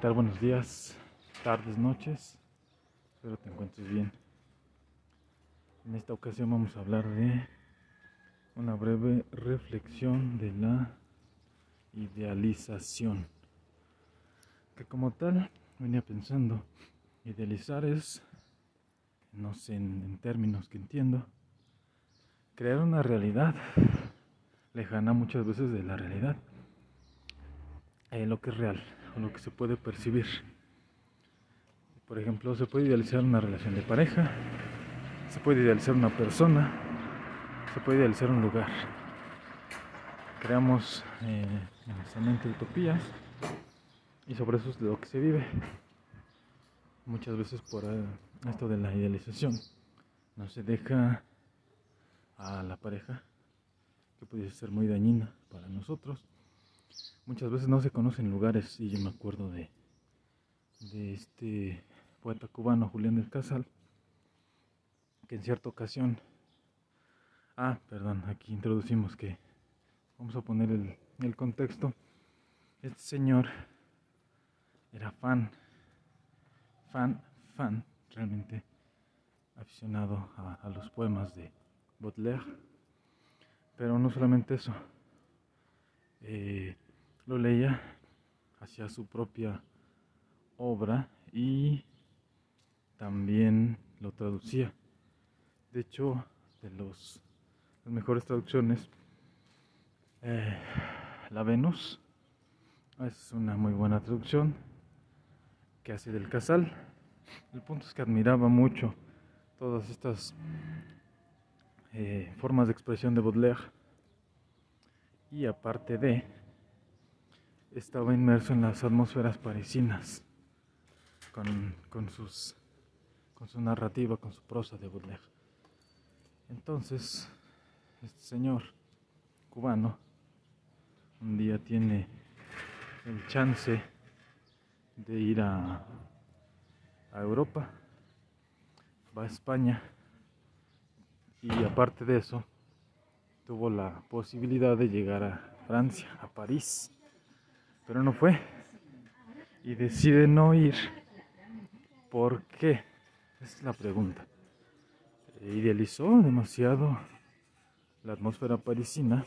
tal? Buenos días, tardes, noches. Espero te encuentres bien. En esta ocasión vamos a hablar de una breve reflexión de la idealización. Que como tal venía pensando, idealizar es, no sé en, términos que entiendo, crear una realidad lejana muchas veces de la realidad, eh, lo que es real, o lo que se puede percibir. Por ejemplo, se puede idealizar una relación de pareja, se puede idealizar una persona, se puede idealizar un lugar. Creamos eh, en nuestra mente utopías y sobre eso es lo que se vive. Muchas veces por eh, esto de la idealización no se deja a la pareja que pudiese ser muy dañina para nosotros. Muchas veces no se conocen lugares y yo me acuerdo de, este poeta cubano Julián del Casal que en cierta ocasión ah perdón aquí introducimos que vamos a poner el, el contexto este señor era fan fan fan realmente aficionado a, los poemas de Baudelaire pero no solamente eso eh, lo leía hacia su propia obra y también lo traducía. De hecho, de los, las mejores traducciones, eh, La Venus es una muy buena traducción que hace del Casal. El punto es que admiraba mucho todas estas eh, formas de expresión de Baudelaire y aparte de estaba inmerso en las atmósferas parisinas con, con, sus, con su narrativa, con su prosa de Baudelaire. Entonces, este señor cubano un día tiene el chance de ir a, a Europa, va a España y aparte de eso tuvo la posibilidad de llegar a Francia, a París pero no fue. Y decide no ir. ¿Por qué? Es la pregunta. Idealizó demasiado la atmósfera parisina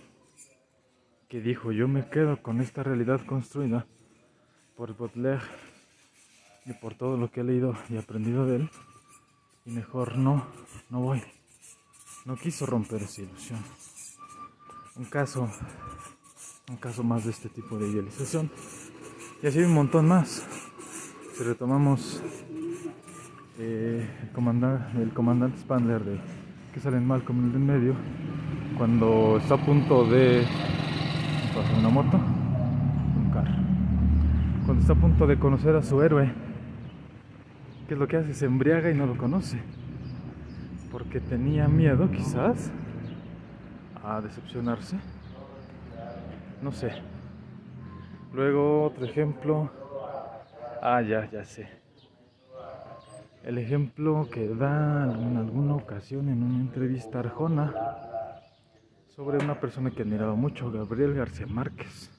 que dijo yo me quedo con esta realidad construida por Baudelaire y por todo lo que he leído y aprendido de él y mejor no, no voy. No quiso romper esa ilusión. Un caso un caso más de este tipo de idealización. Y así un montón más. Si retomamos eh, el, comandante, el Spandler de que salen mal como el en medio, cuando está a punto de una moto, un carro. Cuando está a punto de conocer a su héroe, ¿qué es lo que hace? Se embriaga y no lo conoce. Porque tenía miedo quizás a decepcionarse no sé. Luego otro ejemplo. Ah, ya, ya sé. El ejemplo que da en alguna ocasión en una entrevista Arjona sobre una persona que admiraba mucho, Gabriel García Márquez.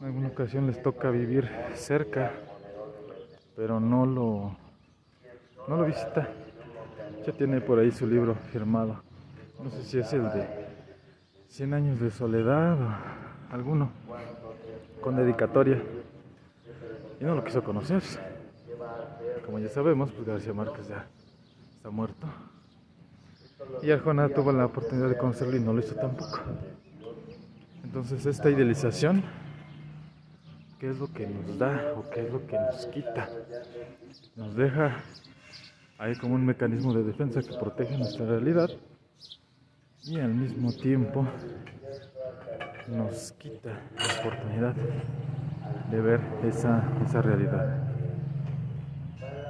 En alguna ocasión les toca vivir cerca, pero no lo, no lo visita. Ya tiene por ahí su libro firmado. No sé si es el de 100 años de soledad o alguno con dedicatoria y no lo quiso conocer. Como ya sabemos, pues García Márquez ya está muerto. Y Arjona tuvo la oportunidad de conocerlo y no lo hizo tampoco. Entonces esta idealización, ¿qué es lo que nos da o qué es lo que nos quita? Nos deja ahí como un mecanismo de defensa que protege nuestra realidad y al mismo tiempo nos quita la oportunidad de ver esa, esa realidad.